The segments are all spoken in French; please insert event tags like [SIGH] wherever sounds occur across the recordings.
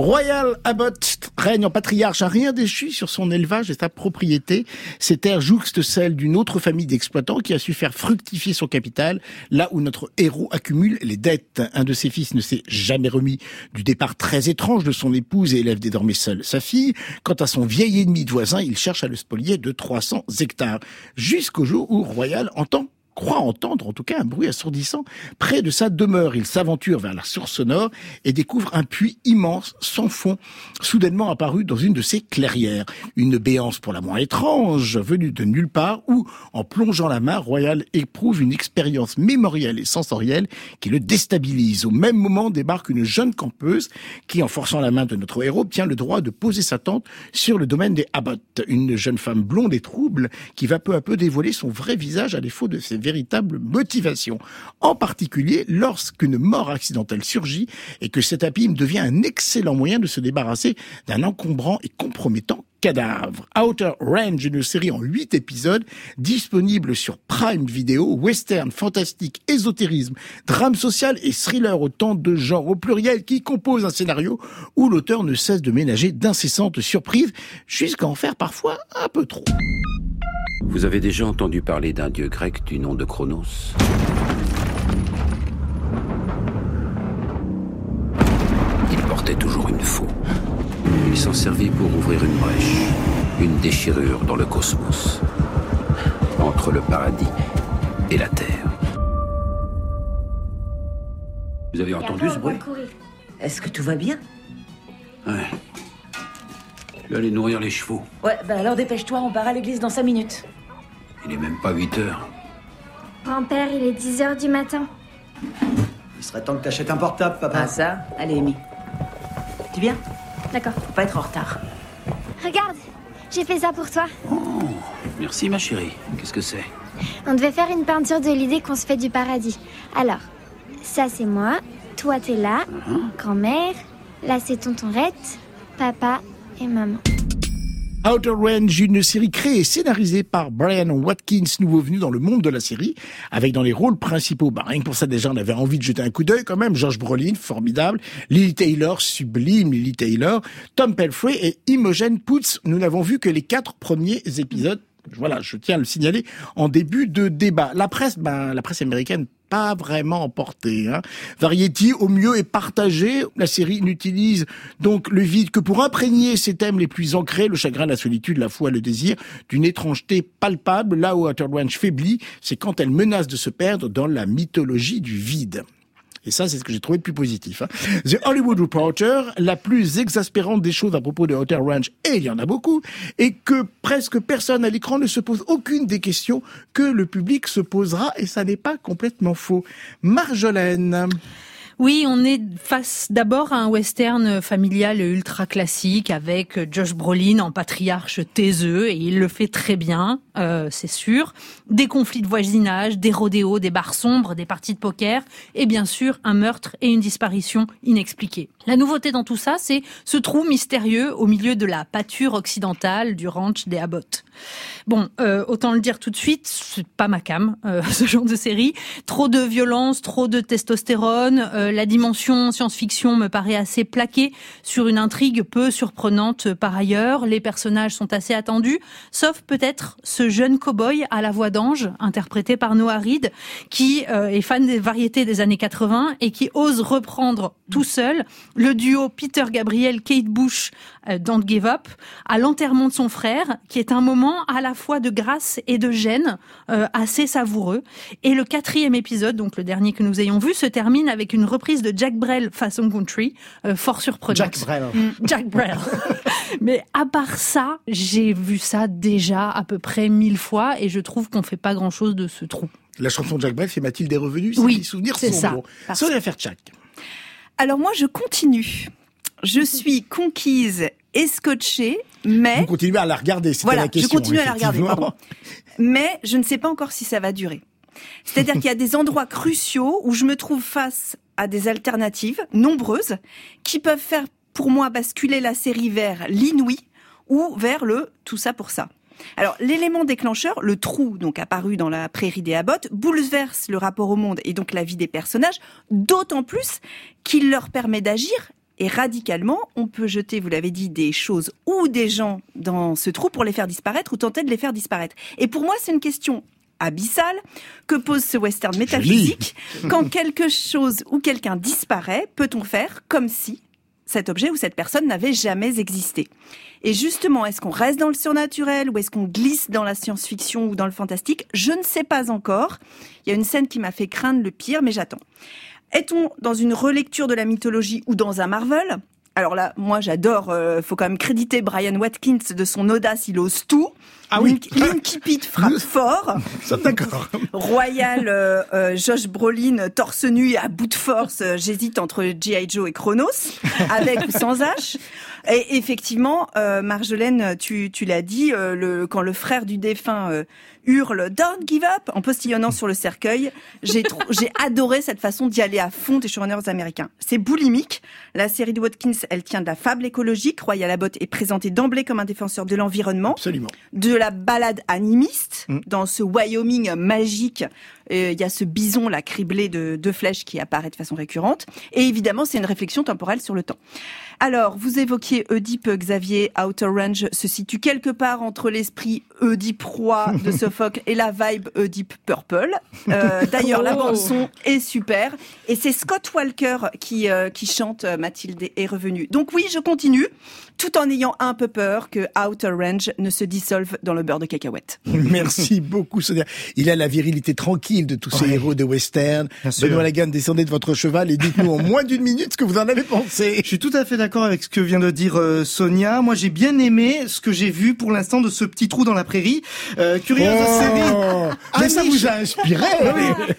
Royal Abbott règne en patriarche, a rien déchu sur son élevage et sa propriété. Ces terres jouxtent celles d'une autre famille d'exploitants qui a su faire fructifier son capital, là où notre héros accumule les dettes. Un de ses fils ne s'est jamais remis du départ très étrange de son épouse et élève désormais seul sa fille. Quant à son vieil ennemi de voisin, il cherche à le spolier de 300 hectares. Jusqu'au jour où Royal entend croit entendre en tout cas un bruit assourdissant près de sa demeure. Il s'aventure vers la source sonore et découvre un puits immense, sans fond, soudainement apparu dans une de ses clairières. Une béance pour la moins étrange, venue de nulle part, où, en plongeant la main, Royal éprouve une expérience mémorielle et sensorielle qui le déstabilise. Au même moment débarque une jeune campeuse qui, en forçant la main de notre héros, obtient le droit de poser sa tente sur le domaine des Abbott. Une jeune femme blonde et trouble qui va peu à peu dévoiler son vrai visage à défaut de ses véritable motivation. En particulier lorsqu'une mort accidentelle surgit et que cet abîme devient un excellent moyen de se débarrasser d'un encombrant et compromettant cadavre. Outer Range, une série en huit épisodes, disponible sur Prime Video, western, fantastique, ésotérisme, drame social et thriller, autant de genres au pluriel qui composent un scénario où l'auteur ne cesse de ménager d'incessantes surprises jusqu'à en faire parfois un peu trop. Vous avez déjà entendu parler d'un dieu grec du nom de Chronos Il portait toujours une faux. Il s'en servit pour ouvrir une brèche, une déchirure dans le cosmos, entre le paradis et la terre. Vous avez entendu ce bruit? Est-ce que tout va bien? Ouais. Je vais aller nourrir les chevaux. Ouais, bah alors dépêche-toi, on part à l'église dans 5 minutes. Il est même pas 8 heures. Grand-père, il est 10 heures du matin. Il serait temps que t'achètes un portable, papa. Ah ça Allez, Amy. Tu viens? D'accord. Faut pas être en retard. Regarde, j'ai fait ça pour toi. Merci ma chérie. Qu'est-ce que c'est? On devait faire une peinture de l'idée qu'on se fait du paradis. Alors, ça c'est moi, toi t'es là, grand-mère, là c'est tonton Rhett, papa et maman. Outer Range, une série créée et scénarisée par Brian Watkins, nouveau venu dans le monde de la série, avec dans les rôles principaux, bah, rien que pour ça déjà, on avait envie de jeter un coup d'œil quand même, George Brolin, formidable, Lily Taylor, sublime Lily Taylor, Tom Pelfrey et Imogen Poots. Nous n'avons vu que les quatre premiers épisodes voilà, je tiens à le signaler en début de débat. La presse, ben, la presse américaine pas vraiment emporté. Hein. Variety, au mieux, est partagée. La série n'utilise donc le vide que pour imprégner ses thèmes les plus ancrés, le chagrin, la solitude, la foi, le désir, d'une étrangeté palpable. Là où Outer faiblit, c'est quand elle menace de se perdre dans la mythologie du vide. Et ça, c'est ce que j'ai trouvé de plus positif. Hein. The Hollywood Reporter, la plus exaspérante des choses à propos de Outer Range, et il y en a beaucoup, et que presque personne à l'écran ne se pose aucune des questions que le public se posera, et ça n'est pas complètement faux. Marjolaine. Oui, on est face d'abord à un western familial ultra classique avec Josh Brolin en patriarche taiseux et il le fait très bien, euh, c'est sûr. Des conflits de voisinage, des rodéos, des bars sombres, des parties de poker et bien sûr un meurtre et une disparition inexpliquée. La nouveauté dans tout ça, c'est ce trou mystérieux au milieu de la pâture occidentale du ranch des Abbott. Bon, euh, autant le dire tout de suite, c'est pas ma cam, euh, [LAUGHS] ce genre de série. Trop de violence, trop de testostérone. La dimension science-fiction me paraît assez plaquée sur une intrigue peu surprenante par ailleurs. Les personnages sont assez attendus, sauf peut-être ce jeune cow-boy à la voix d'ange, interprété par Noah Reed, qui est fan des variétés des années 80 et qui ose reprendre tout seul le duo Peter Gabriel Kate Bush Don't Give Up à l'enterrement de son frère, qui est un moment à la fois de grâce et de gêne euh, assez savoureux. Et le quatrième épisode, donc le dernier que nous ayons vu, se termine avec une reprise de Jack Brel façon country, euh, fort surprenante. Jack Brel. Mm, Jack Brel. [LAUGHS] Mais à part ça, j'ai vu ça déjà à peu près mille fois et je trouve qu'on fait pas grand chose de ce trou. La chanson de Jack Brel, c'est Mathilde est revenue, Oui, des souvenirs c'est sombres. ça. Sans l'affaire Jack. Alors moi, je continue. Je suis conquise et scotchée, mais Vous continuez à la regarder, c'était voilà, la question. je continue à la regarder. Pardon. Mais je ne sais pas encore si ça va durer. C'est-à-dire qu'il y a des endroits cruciaux où je me trouve face à des alternatives nombreuses qui peuvent faire pour moi basculer la série vers l'inouï ou vers le tout ça pour ça. Alors, l'élément déclencheur, le trou, donc apparu dans la prairie des Abbott, bouleverse le rapport au monde et donc la vie des personnages, d'autant plus qu'il leur permet d'agir Et radicalement, on peut jeter, vous l'avez dit, des choses ou des gens dans ce trou pour les faire disparaître ou tenter de les faire disparaître. Et pour moi, c'est une question abyssale que pose ce western métaphysique. Quand quelque chose ou quelqu'un disparaît, peut-on faire comme si cet objet ou cette personne n'avait jamais existé? Et justement, est-ce qu'on reste dans le surnaturel ou est-ce qu'on glisse dans la science-fiction ou dans le fantastique? Je ne sais pas encore. Il y a une scène qui m'a fait craindre le pire, mais j'attends. Est-on dans une relecture de la mythologie ou dans un Marvel? Alors là, moi j'adore, euh, faut quand même créditer Brian Watkins de son audace, il ose tout. Ah oui. Link, frappe [LAUGHS] fort. D'accord. Royal, euh, euh, Josh Brolin, torse nu et à bout de force, euh, j'hésite entre G.I. Joe et Chronos, avec ou sans H. Et effectivement, euh, Marjolaine, tu, tu l'as dit, euh, le, quand le frère du défunt euh, hurle Don't give up en postillonnant sur le cercueil, j'ai adoré cette façon d'y aller à fond des showrunners américains. C'est boulimique. La série de Watkins, elle tient de la fable écologique. Royal Abbott est présenté d'emblée comme un défenseur de l'environnement Absolument. de la balade animiste Mm. dans ce Wyoming magique. Euh, Il y a ce bison là criblé de, de flèches qui apparaît de façon récurrente. Et évidemment, c'est une réflexion temporelle sur le temps. Alors, vous évoquiez Oedipe Xavier Outer Range se situe quelque part entre l'esprit Oedipe roi de [LAUGHS] Sophocle et la vibe Oedipe Purple. Euh, [LAUGHS] D'ailleurs, la Oh. bande son est super et c'est Scott Walker qui euh, qui chante euh, Mathilde est revenue. Donc oui, je continue tout en ayant un peu peur que Outer Range ne se dissolve dans le beurre de cacahuète. [LAUGHS] Merci beaucoup, Sonia. Il a la virilité tranquille de tous ces Ouais. héros de western. Bien. Benoît Lagan, descendez de votre cheval et dites-nous en moins d'une minute ce que vous en avez pensé. Je suis tout à fait d'accord avec ce que vient de dire euh, Sonia. Moi, j'ai bien aimé ce que j'ai vu pour l'instant de ce petit trou dans la prairie. Euh, curieuse série. Oh, mais ça vous a inspiré.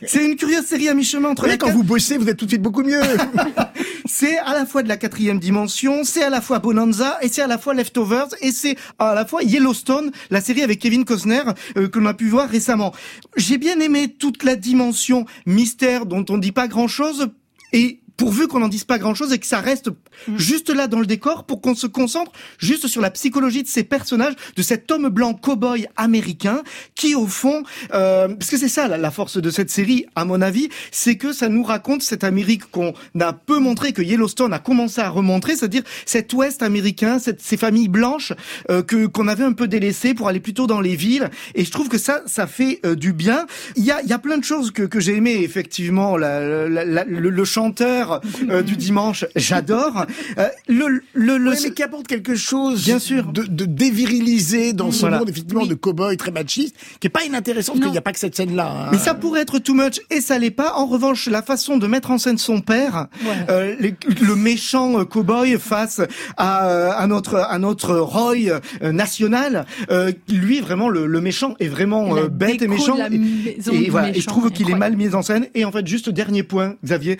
C'est une curieuse série à mi-chemin entre voyez, quand vous bossez, vous êtes tout de suite beaucoup mieux. [LAUGHS] C'est à la fois de la quatrième dimension, c'est à la fois Bonanza et c'est à la fois Leftovers et c'est à la fois Yellowstone, la série avec Kevin Costner euh, que l'on a pu voir récemment. J'ai bien aimé toute la dimension mystère dont on dit pas grand-chose et pourvu qu'on n'en dise pas grand-chose et que ça reste juste là dans le décor pour qu'on se concentre juste sur la psychologie de ces personnages, de cet homme blanc cow-boy américain qui au fond, euh, parce que c'est ça la, force de cette série à mon avis, c'est que ça nous raconte cette Amérique qu'on a peu montré, que Yellowstone a commencé à remontrer, c'est-à-dire cet Ouest américain, cette, ces familles blanches euh, que qu'on avait un peu délaissées pour aller plutôt dans les villes. Et je trouve que ça, ça fait euh, du bien. Il y a, y a plein de choses que, que j'ai aimé effectivement. La, la- la- le, le chanteur euh, du dimanche, j'adore. Euh, le, le, le, Ouais, mais qui apporte quelque chose Bien sûr. de, de dévirilisé dans ce Voilà. monde effectivement Oui. de cow-boy très machiste, qui est pas inintéressant parce qu'il n'y a pas que cette scène-là. hein. Mais ça pourrait être too much et ça l'est pas. En revanche, la façon de mettre en scène son père, euh, les- le méchant euh, cowboy face à, euh, à notre à notre Roy euh, national, euh, lui vraiment le, le méchant est vraiment euh, bête et méchant. Et- et, voilà, et je trouve qu'il est mal mis en scène. Et en fait, juste dernier point, Xavier,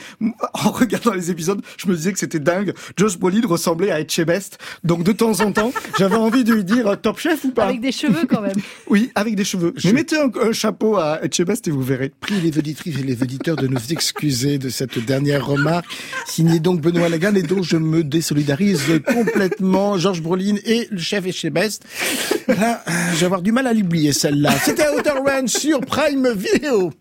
en regardant les épisodes, je me disais que c'était dingue. Josh Brolin ressemblait à Etchebest, donc de temps en temps, [LAUGHS] j'avais envie de lui dire euh, Top Chef ou pas? Avec des cheveux quand même. [LAUGHS] Oui, avec des cheveux. Je- Mais mettez un, un chapeau à Etchebest et vous verrez. prie les auditrices et les auditeurs de nous excuser de cette dernière remarque. Signé donc Benoît Lagan et dont je me désolidarise complètement. Georges Brolin et le chef Echebest. Là, je vais avoir du mal à l'oublier celle-là. C'était Outer Range sur Prime Video.